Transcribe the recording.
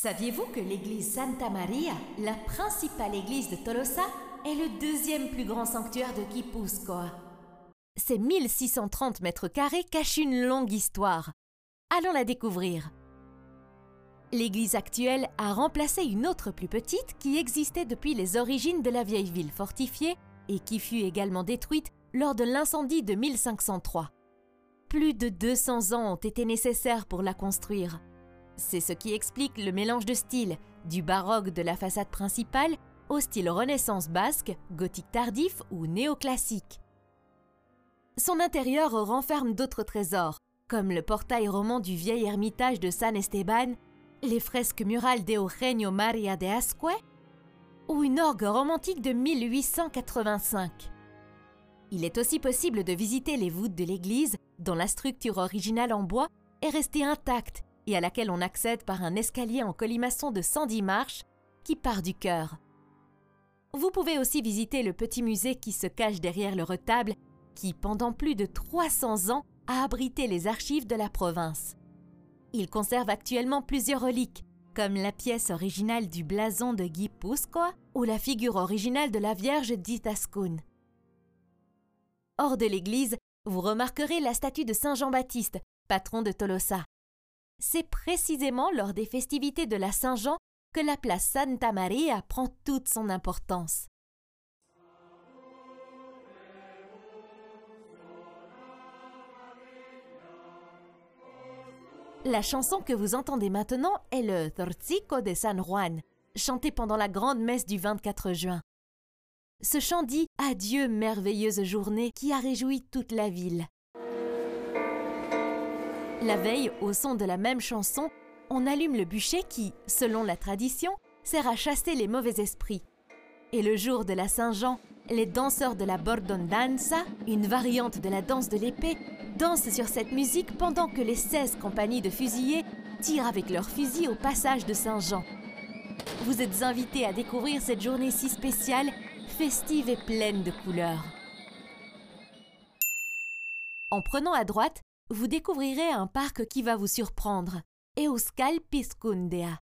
Saviez-vous que l'église Santa Maria, la principale église de Tolosa, est le deuxième plus grand sanctuaire de Guipúzcoa? Ces 1630 mètres carrés cachent une longue histoire. Allons la découvrir. L'église actuelle a remplacé une autre plus petite qui existait depuis les origines de la vieille ville fortifiée et qui fut également détruite lors de l'incendie de 1503. Plus de 200 ans ont été nécessaires pour la construire. C'est ce qui explique le mélange de styles, du baroque de la façade principale au style renaissance basque, gothique tardif ou néoclassique. Son intérieur renferme d'autres trésors, comme le portail roman du vieil ermitage de San Esteban, les fresques murales d'Eugenio Maria de Asque ou une orgue romantique de 1885. Il est aussi possible de visiter les voûtes de l'église dont la structure originale en bois est restée intacte et à laquelle on accède par un escalier en colimaçon de 110 marches qui part du chœur. Vous pouvez aussi visiter le petit musée qui se cache derrière le retable qui, pendant plus de 300 ans, a abrité les archives de la province. Il conserve actuellement plusieurs reliques, comme la pièce originale du blason de Guipúzcoa ou la figure originale de la Vierge d'Itascun. Hors de l'église, vous remarquerez la statue de Saint Jean-Baptiste, patron de Tolosa. C'est précisément lors des festivités de la Saint-Jean que la place Santa Maria prend toute son importance. La chanson que vous entendez maintenant est le Torcico de San Juan, chanté pendant la grande messe du 24 juin. Ce chant dit Adieu, merveilleuse journée qui a réjoui toute la ville. La veille, au son de la même chanson, on allume le bûcher qui, selon la tradition, sert à chasser les mauvais esprits. Et le jour de la Saint-Jean, les danseurs de la Bordondanza, une variante de la danse de l'épée, dansent sur cette musique pendant que les 16 compagnies de fusillés tirent avec leurs fusils au passage de Saint-Jean. Vous êtes invités à découvrir cette journée si spéciale, festive et pleine de couleurs. En prenant à droite, vous découvrirez un parc qui va vous surprendre, Euskal Pizkundea.